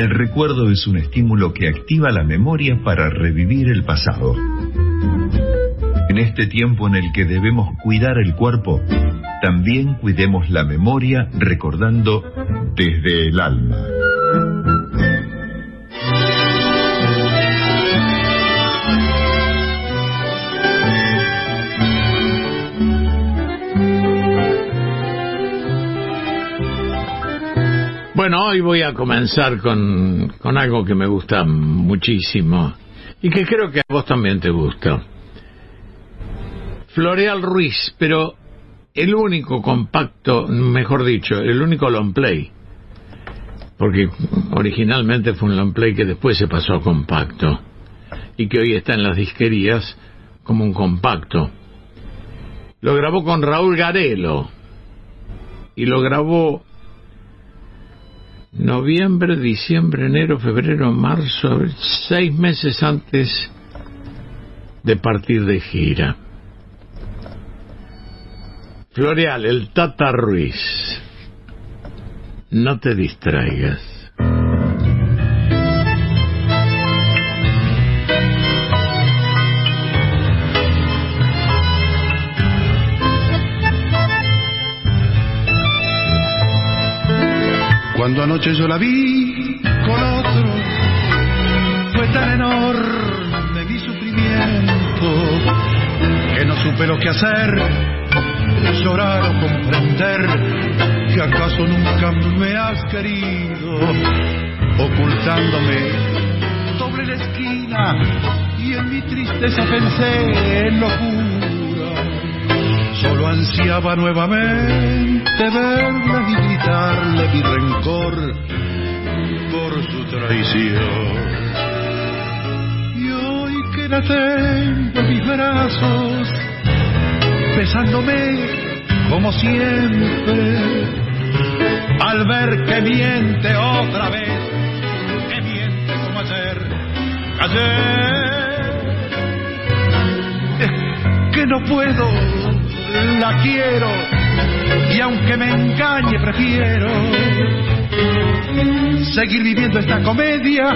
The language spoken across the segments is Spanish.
El recuerdo es un estímulo que activa la memoria para revivir el pasado. En este tiempo en el que debemos cuidar el cuerpo, también cuidemos la memoria recordando desde el alma. Bueno, hoy voy a comenzar con, con algo que me gusta muchísimo y que creo que a vos también te gusta. Floreal Ruiz, pero el único compacto, mejor dicho, el único long play, porque originalmente fue un long play que después se pasó a compacto y que hoy está en las disquerías como un compacto. Lo grabó con Raúl Garelo y lo grabó noviembre, diciembre, enero, febrero, marzo, seis meses antes de partir de gira. Floreal, el Tata Ruiz. No te distraigas. Cuando anoche yo la vi con otro, fue tan enorme mi sufrimiento que no supe lo que hacer, llorar o comprender que acaso nunca me has querido, ocultándome sobre la esquina y en mi tristeza pensé en locura. Solo ansiaba nuevamente verla y gritarle mi rencor por su traición. Y hoy que la tengo en mis brazos, besándome como siempre, al ver que miente otra vez, que miente como ayer, ayer, es que no puedo la quiero y aunque me engañe prefiero seguir viviendo esta comedia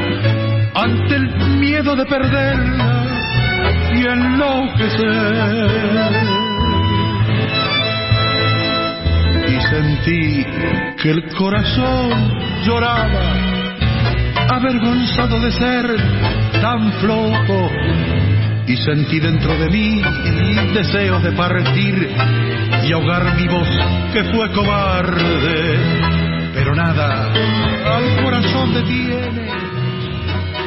ante el miedo de perderla y enloquecer. Y sentí que el corazón lloraba, avergonzado de ser tan flojo y sentí dentro de mí deseos de partir y ahogar mi voz que fue cobarde. Pero nada al corazón detiene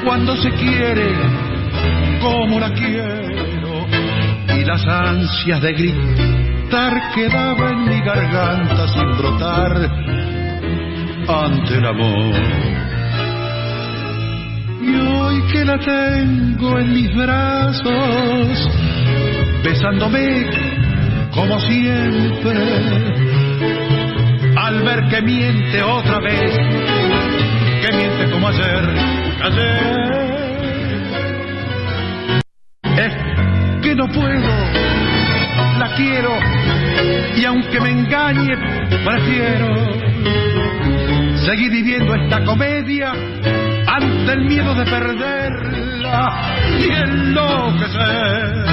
cuando se quiere como la quiero y las ansias de gritar quedaban en mi garganta sin brotar ante el amor. Y hoy que la tengo en mis brazos, besándome como siempre, al ver que miente otra vez, que miente como ayer, ayer. Es que no puedo, la quiero, y aunque me engañe, prefiero seguir viviendo esta comedia ante el miedo de perderla y enloquecer.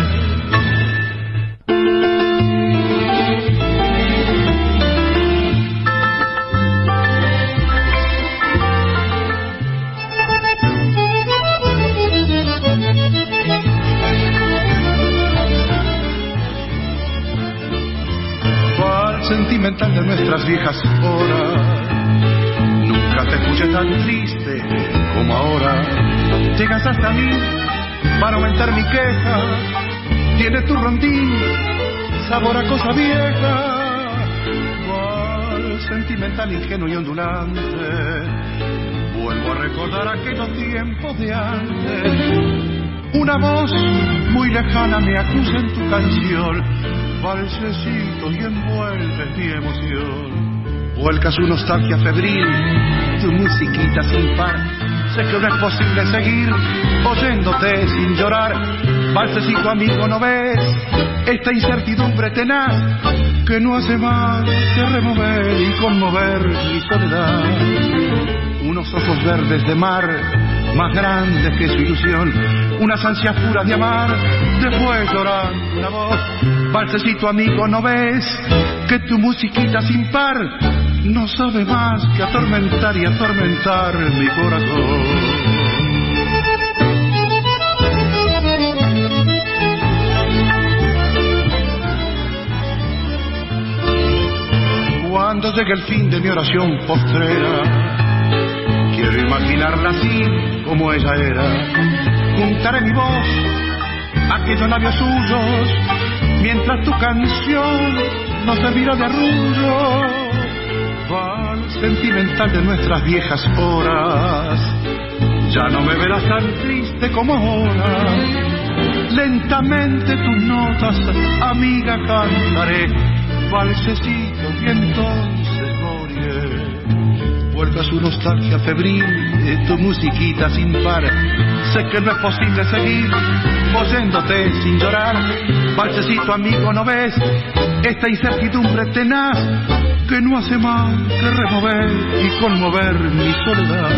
Sentimental de nuestras viejas horas Nunca te escuché tan triste Llegas hasta mí para aumentar mi queja. Tiene tu rondín sabor a cosa vieja. Cuál sentimental, ingenuo y ondulante. Vuelvo a recordar aquellos tiempos de antes. Una voz muy lejana me acusa en tu canción. Falsecito y envuelve mi emoción vuelca su nostalgia febril, tu musiquita sin par. Sé que no es posible seguir oyéndote sin llorar. Balsecito amigo, ¿no ves esta incertidumbre tenaz que no hace más que remover y conmover mi soledad? unos ojos verdes de mar, más grandes que su ilusión, unas ansias puras de amar, después llorando una voz, balsecito amigo, ¿no ves que tu musiquita sin par no sabe más que atormentar y atormentar mi corazón? cuando llegue el fin de mi oración postrera, quiero imaginarla así como ella era. Juntaré mi voz a aquellos labios suyos, mientras tu canción nos servirá de arrullo. Sentimental de nuestras viejas horas, ya no me verás tan triste como ahora. Lentamente tus notas, amiga, cantaré valsecito y entonces moriré. Vuelve a su nostalgia febril tu musiquita sin par. Sé que no es posible seguir oyéndote sin llorar. Valsecito amigo, ¿no ves esta incertidumbre tenaz que no hace más que remover y conmover mi soledad?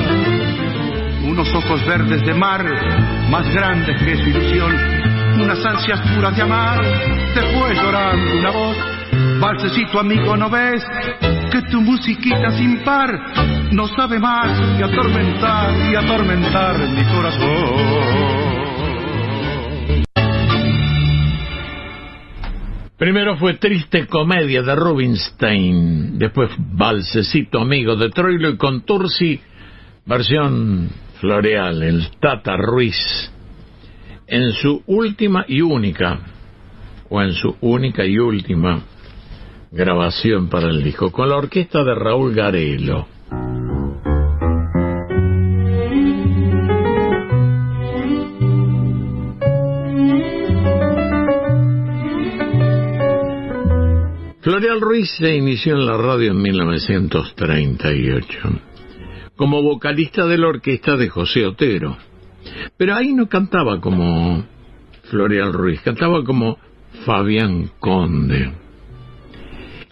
Unos ojos verdes de mar, más grandes que su ilusión, unas ansias puras de amar, después llorando una voz Balsecito amigo, ¿no ves que tu musiquita sin par no sabe más que atormentar y atormentar mi corazón? Primero fue Triste Comedia de Rubinstein, después Balsecito Amigo de Troilo y Contursi, versión floreal, el Tata Ruiz, en su última y única, o en su única y última grabación para el disco, con la orquesta de Raúl Garelo. Floreal Ruiz se inició en la radio en 1938 como vocalista de la orquesta de José Otero. Pero ahí no cantaba como Floreal Ruiz, cantaba como Fabián Conde.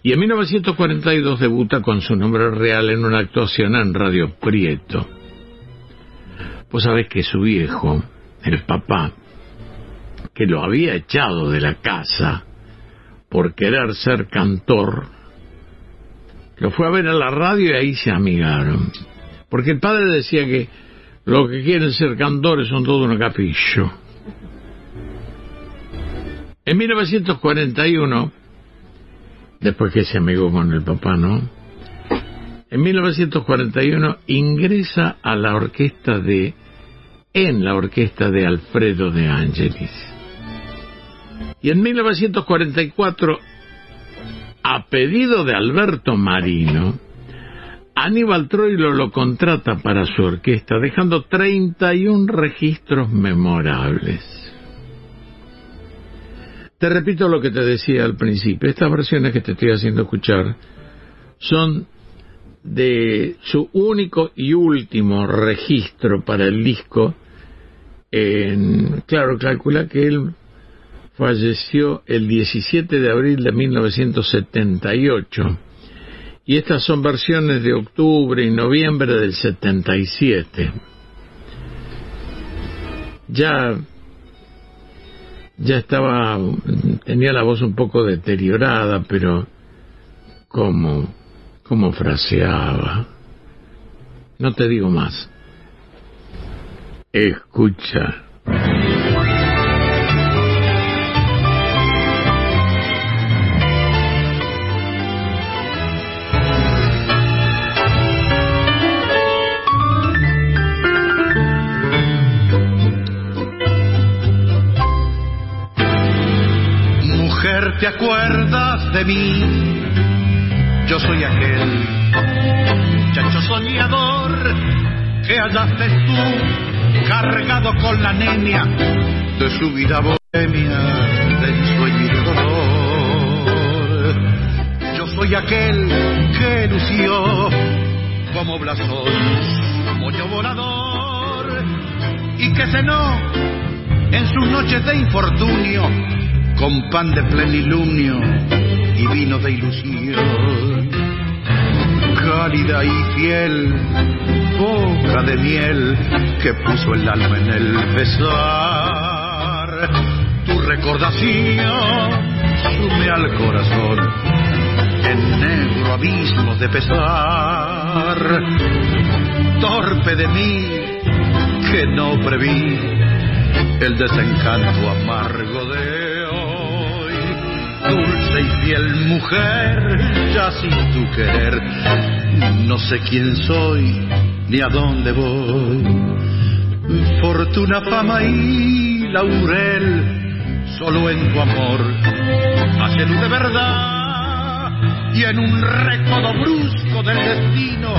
Y en 1942 debuta con su nombre real en una actuación en Radio Prieto. Pues sabés que su viejo, el papá, que lo había echado de la casa por querer ser cantor, lo fue a ver a la radio y ahí se amigaron. Porque el padre decía que los que quieren ser cantores son todo un capillo. En 1941 después que se amigó con el papá, ¿no? En 1941 ingresa a la orquesta de, en la orquesta de Alfredo de Angelis. Y en 1944, a pedido de Alberto Marino, Aníbal Troilo lo contrata para su orquesta, dejando 31 registros memorables. Te repito lo que te decía al principio. Estas versiones que te estoy haciendo escuchar son de su único y último registro para el disco. En, claro, calcula que él falleció el 17 de abril de 1978. Y estas son versiones de octubre y noviembre del 77. Ya ya estaba, tenía la voz un poco deteriorada, pero cómo, cómo fraseaba. No te digo más. Escucha. Te acuerdas de mí. Yo soy aquel muchacho soñador que hallaste tú, cargado con la anemia de su vida bohemia, del sueño y del dolor. Yo soy aquel que lució como blasón, moño volador, y que cenó en sus noches de infortunio con pan de plenilunio y vino de ilusión. cálida y fiel, boca de miel que puso el alma en el besar. Tu recordación sume al corazón en negro abismo de pesar. Torpe de mí que no preví el desencanto amargo de hoy. Dulce y fiel mujer, ya sin tu querer, no sé quién soy ni a dónde voy. Fortuna, fama y laurel, solo en tu amor hacen de verdad. Y en un recodo brusco del destino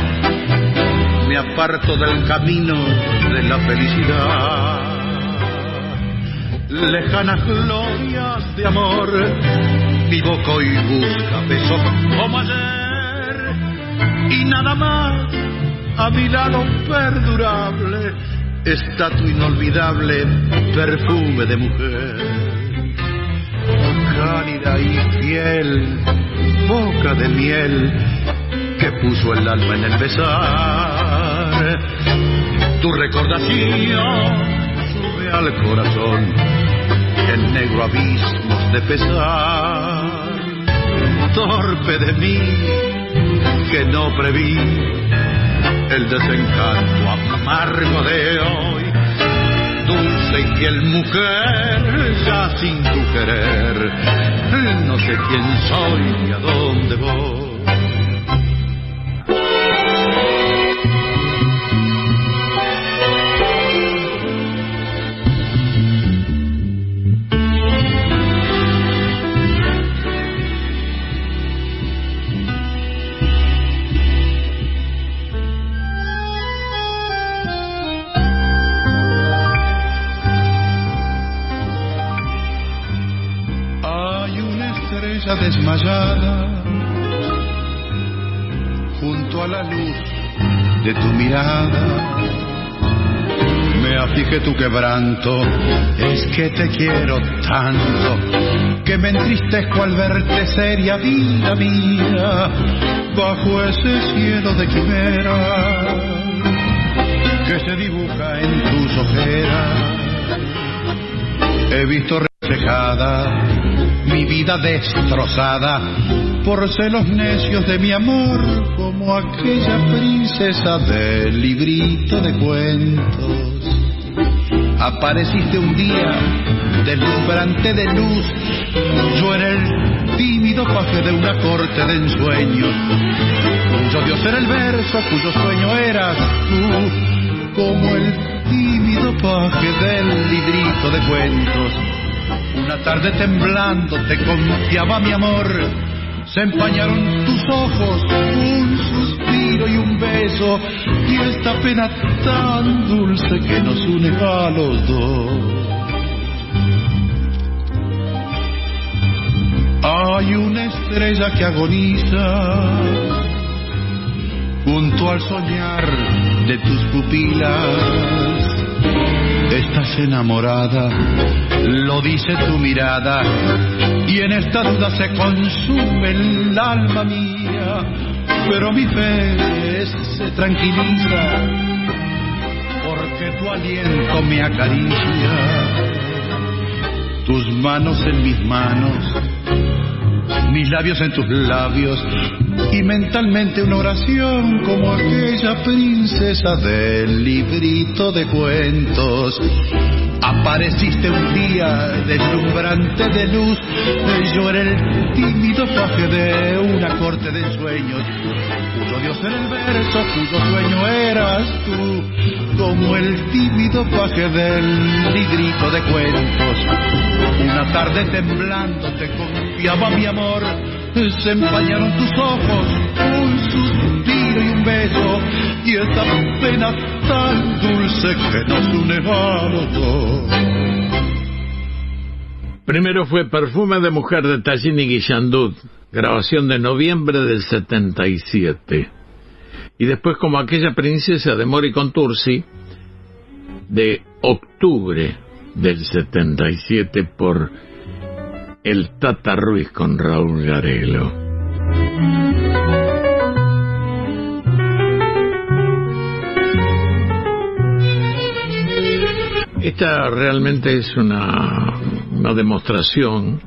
me aparto del camino de la felicidad. Lejanas glorias de amor, mi boca hoy busca besos como ayer y nada más a mi lado perdurable está tu inolvidable perfume de mujer. Cálida y fiel, boca de miel que puso el alma en el besar. Tu recordación al corazón en negro abismos de pesar. Torpe de mí que no preví el desencanto amargo de hoy. Dulce y fiel mujer, ya sin tu querer, no sé quién soy ni a dónde voy. Desmayada junto a la luz de tu mirada. Me aflige tu quebranto, es que te quiero tanto, que me entristezco al verte seria vida mía, bajo ese cielo de quimera que se dibuja en tus ojeras. He visto reflejada mi vida destrozada por celos necios de mi amor, como aquella princesa del librito de cuentos. Apareciste un día deslumbrante de luz, yo era el tímido paje de una corte de ensueños, cuyo dios era el verso, cuyo sueño eras tú, como el tímido paje del librito de cuentos. Una tarde temblando te confiaba mi amor, se empañaron tus ojos, un suspiro y un beso, y esta pena tan dulce que nos une a los dos. Hay una estrella que agoniza junto al soñar de tus pupilas. Estás enamorada, lo dice tu mirada, y en esta duda se consume el alma mía, pero mi fe se tranquiliza, porque tu aliento me acaricia, tus manos en mis manos, mis labios en tus labios, y mentalmente una oración como aquella princesa del librito de cuentos. Apareciste un día deslumbrante de luz, yo era el tímido paje de una corte de ensueños, cuyo dios era el verso, cuyo sueño eras tú, como el tímido paje del librito de cuentos. Una tarde temblando te confiaba mi amor, se empañaron tus ojos, un suspiro y y esta pena tan dulce que nos une a. Primero fue Perfume de Mujer de Tallini Guillandud, grabación de noviembre del 77. Y después como aquella princesa de Mori Contursi, de octubre del 77 por el Tata Ruiz con Raúl Garelo. Esta realmente es una, una demostración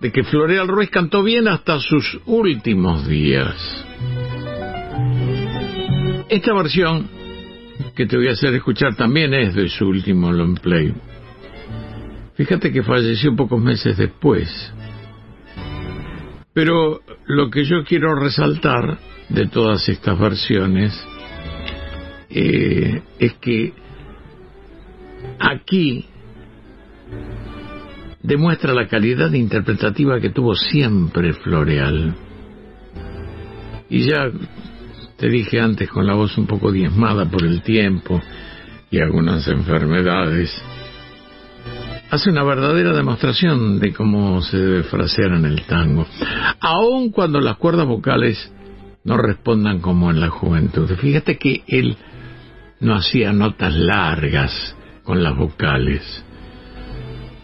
de que Floreal Ruiz cantó bien hasta sus últimos días. Esta versión que te voy a hacer escuchar también es de su último long play. Fíjate que falleció pocos meses después. Pero lo que yo quiero resaltar de todas estas versiones eh, es que aquí demuestra la calidad interpretativa que tuvo siempre Floreal. Y ya te dije antes con la voz un poco diezmada por el tiempo y algunas enfermedades, hace una verdadera demostración de cómo se debe frasear en el tango, aun cuando las cuerdas vocales no respondan como en la juventud. Fíjate que él no hacía notas largas con las vocales,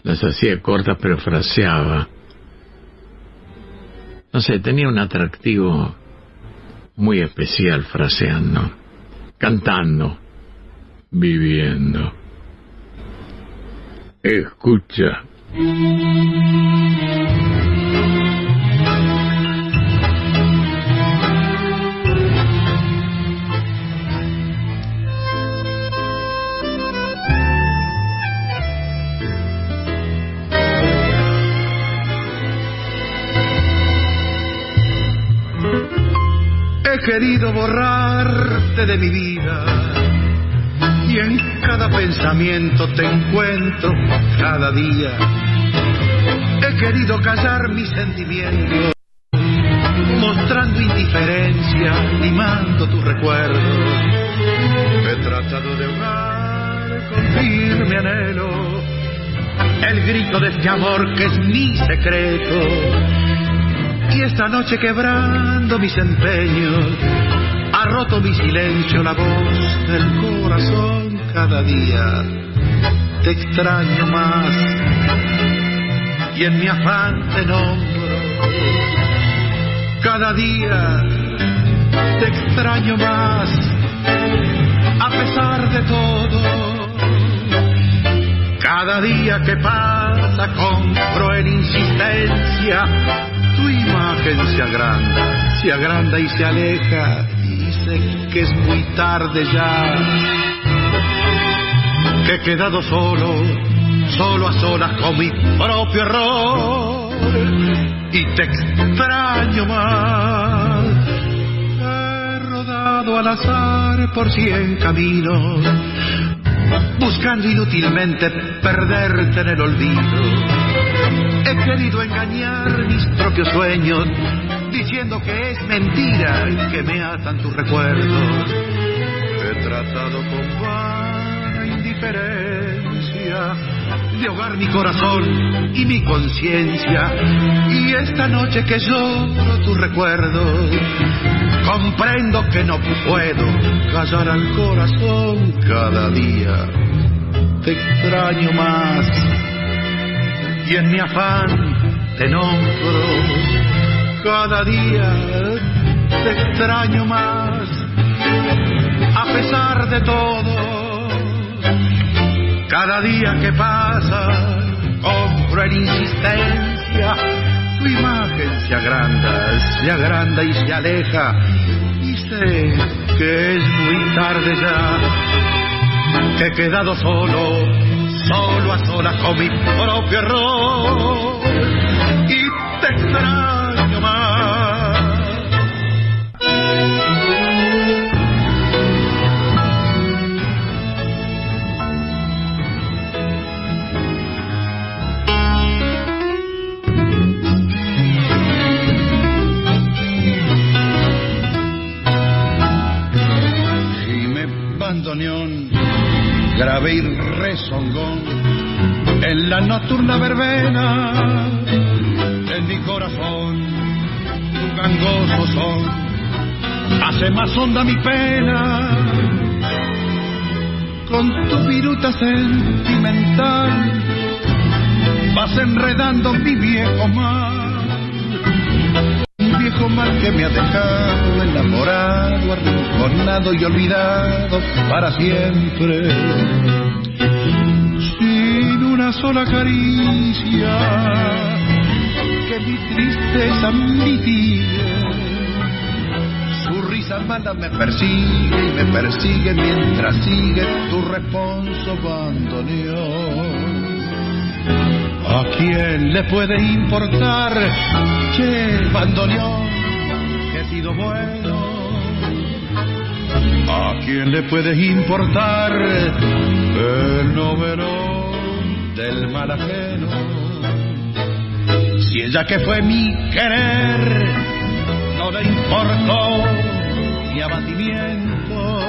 las hacía cortas pero fraseaba. No sé, tenía un atractivo muy especial fraseando, cantando, viviendo. Escucha. He querido borrarte de mi vida y en cada pensamiento te encuentro cada día. He querido callar mis sentimientos, mostrando indiferencia, limando tu recuerdo. He tratado de ahogar con firme anhelo el grito de este amor que es mi secreto. Y esta noche quebrando mis empeños, roto mi silencio la voz del corazón cada día. Te extraño más y en mi afán te nombro. Cada día te extraño más a pesar de todo. Cada día que pasa con cruel insistencia, tu imagen se agranda, se agranda y se aleja, que es muy tarde ya, que he quedado solo, solo a solas con mi propio error, y te extraño más. He rodado al azar por cien caminos, buscando inútilmente perderte en el olvido. He querido engañar mis propios sueños, diciendo que es mentira y que me atan tus recuerdos. He tratado con vana indiferencia de ahogar mi corazón y mi conciencia. Y esta noche que lloro tus recuerdos, comprendo que no puedo callar al corazón cada día. Te extraño más y en mi afán te nombro. Cada día te extraño más, a pesar de todo. Cada día que pasa con cruel insistencia, tu imagen se agranda, se agranda y se aleja. Y sé que es muy tarde ya, que he quedado solo solo a solas con mi propio error y te extraño rezongón en la nocturna verbena en mi corazón tu gangoso son hace más honda mi pena con tu viruta sentimental vas enredando mi viejo mal un viejo mal que me ha dejado enamorado, arrinconado y olvidado para siempre. Sola caricia que mi tristeza mitigue. Su risa mala me persigue y me persigue mientras sigue tu responso bandoneón. ¿A quién le puede importar, che, bandoneón, que he sido bueno? ¿A quién le puede importar el noveno del mal ajeno? Si ella que fue mi querer no le importó mi abatimiento,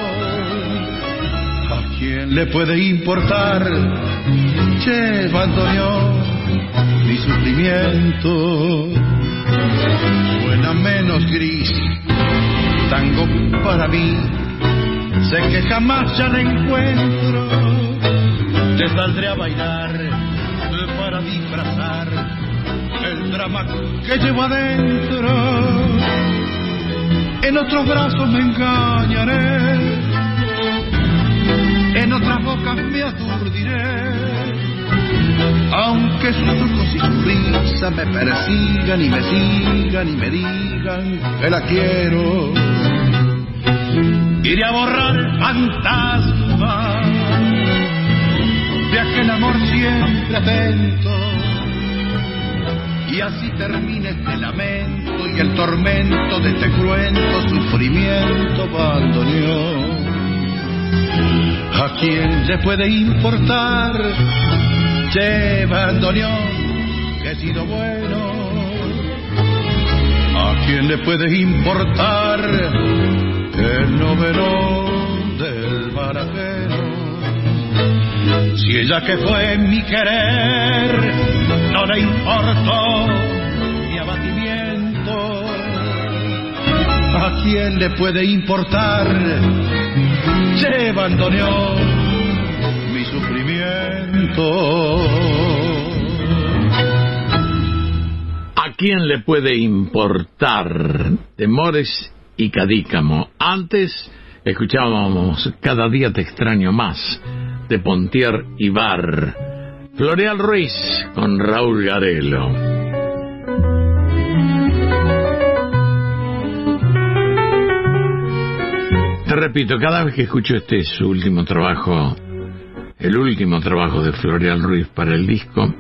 ¿a quién le puede importar, che, bandoneón, mi sufrimiento? Suena menos gris, tango para mí sé que jamás ya la encuentro. Te saldré a bailar para disfrazar el drama que llevo adentro. En otros brazos me engañaré, en otras bocas me aturdiré. Aunque sus ojos y su risa me persigan y me sigan y me digan que la quiero iré a borrar fantasmas de aquel amor siempre atento. Y así termina este lamento y el tormento de este cruento sufrimiento bandoneón. ¿A quién le puede importar, che bandoneón, que he sido bueno? ¿A quién le puede importar noveno del Si ella que fue mi querer no le importó mi abatimiento, ¿a quién le puede importar? Se abandoneó mi sufrimiento. ¿A quién le puede importar temores y Cadícamo. Antes escuchábamos Cada día te extraño más de Pontier y Bar. Floreal Ruiz con Raúl Garelo. Te repito, cada vez que escucho este su último trabajo, el último trabajo de Floreal Ruiz para el disco,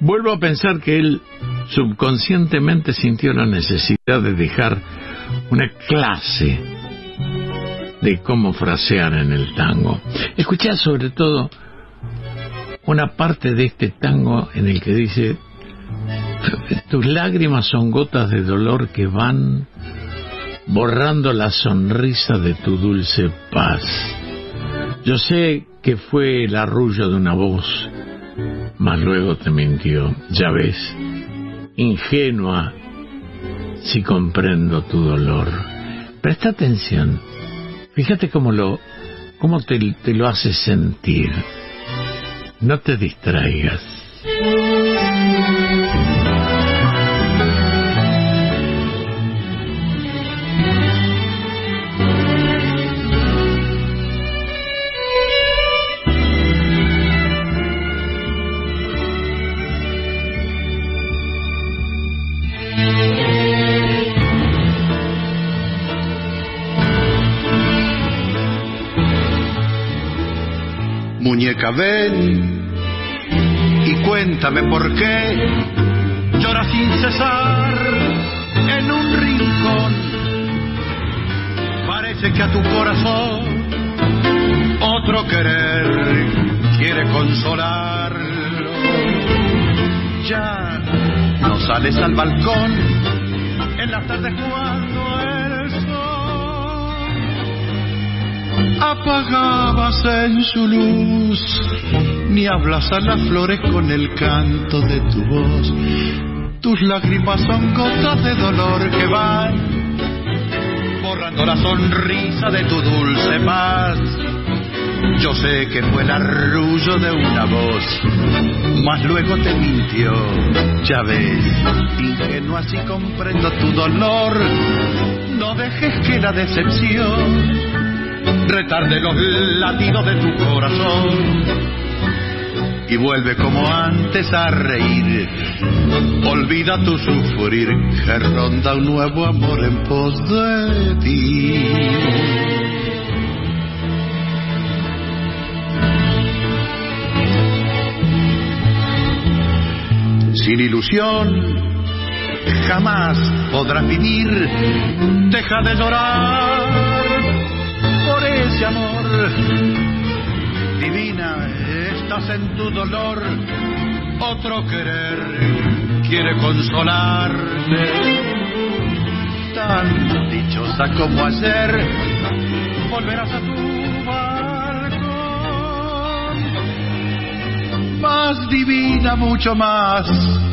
vuelvo a pensar que él subconscientemente sintió la necesidad de dejar una clase de cómo frasear en el tango. Escuchá sobre todo una parte de este tango en el que dice, tus lágrimas son gotas de dolor que van borrando la sonrisa de tu dulce paz. Yo sé que fue el arrullo de una voz, mas luego te mintió, ya ves, ingenua si comprendo tu dolor. Presta atención. Fíjate cómo lo, cómo te, te lo hace sentir. No te distraigas. Ven y cuéntame por qué llora sin cesar en un rincón. Parece que a tu corazón otro querer quiere consolarlo. Ya no sales al balcón en la tarde cuando apagabas en su luz, ni hablas a las flores con el canto de tu voz. Tus lágrimas son gotas de dolor que van borrando la sonrisa de tu dulce paz. Yo sé que fue el arrullo de una voz, mas luego te mintió, ya ves, ingenuo así comprendo tu dolor. No dejes que la decepción retarde los latidos de tu corazón. y vuelve como antes a reír. Olvida tu sufrir, que ronda un nuevo amor en pos de ti. Sin ilusión, jamás podrás vivir. Deja de llorar ese amor. Divina, estás en tu dolor. Otro querer quiere consolarte. Tan dichosa como ayer, volverás a tu balcón. Más divina, mucho más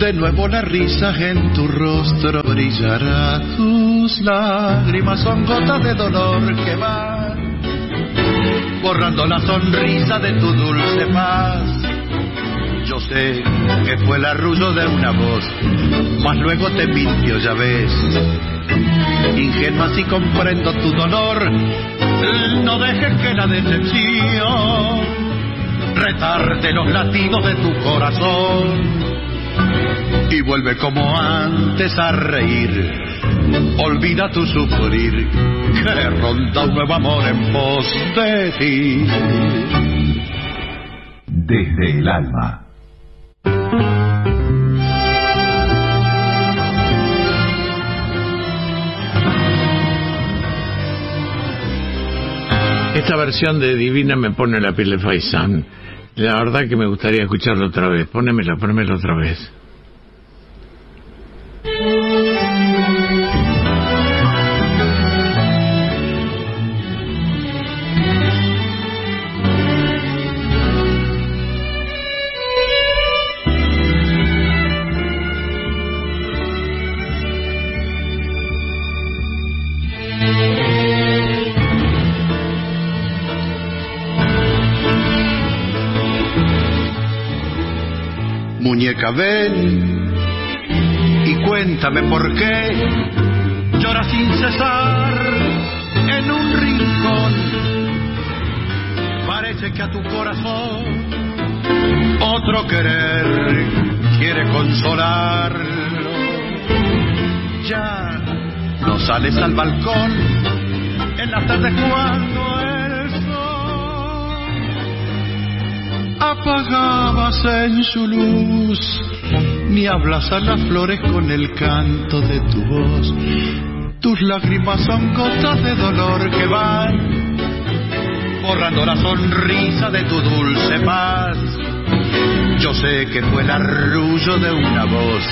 de nuevo la risa en tu rostro brillará, tus lágrimas son gotas de dolor que van borrando la sonrisa de tu dulce paz. Yo sé que fue el arrullo de una voz, mas luego te mintió, ya ves. Ingenua si comprendo tu dolor, no dejes que la decepción retarde los latidos de tu corazón y vuelve como antes a reír. Olvida tu sufrir, que ronda un nuevo amor en pos de ti. Desde el alma. Esta versión de Divina me pone la piel de Faisán. La verdad que me gustaría escucharlo otra vez. Pónemela, pónemela otra vez. Ven y cuéntame por qué llora sin cesar en un rincón. Parece que a tu corazón otro querer quiere consolarlo. Ya no sales al balcón en la tarde cuando apagabas en su luz ni hablas a las flores con el canto de tu voz. Tus lágrimas son gotas de dolor que van borrando la sonrisa de tu dulce paz. Yo sé que fue el arrullo de una voz,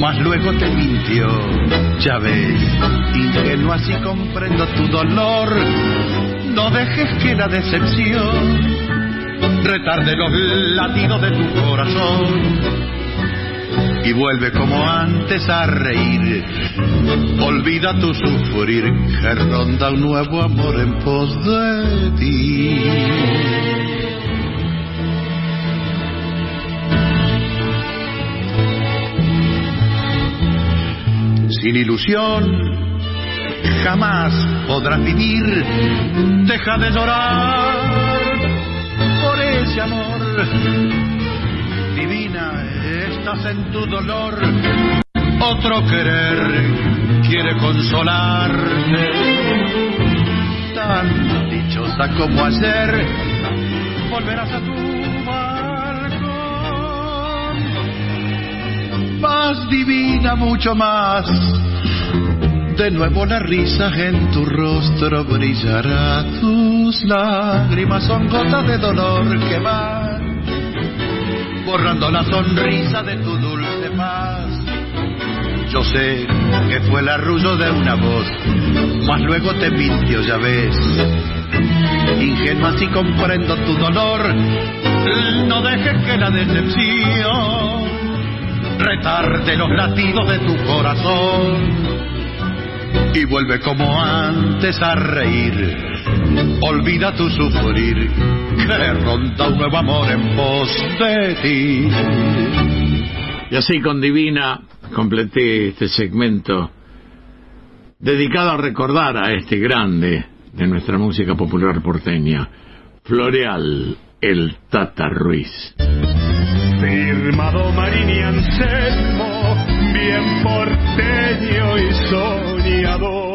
mas luego te mintió, ya ves, ingenua si comprendo tu dolor. No dejes que la decepción retarde los latidos de tu corazón y vuelve como antes a reír. Olvida tu sufrir, que ronda un nuevo amor en pos de ti. Sin ilusión jamás podrás vivir, deja de llorar amor divina estás en tu dolor, otro querer quiere consolarte. Tan dichosa como ayer, volverás a tu balcón. Más divina, mucho más. De nuevo la risa en tu rostro brillará, tus lágrimas son gotas de dolor que van borrando la sonrisa de tu dulce paz. Yo sé que fue el arrullo de una voz, mas luego te mintió, ya ves. Ingenua si comprendo tu dolor, no dejes que la decepción retarde los latidos de tu corazón y vuelve como antes a reír. Olvida tu sufrir, que ronda un nuevo amor en pos de ti. Y así con Divina completé este segmento dedicado a recordar a este grande de nuestra música popular porteña, Floreal, el Tata Ruiz. Firmado Marini Anselmo, bien porteño y soñador.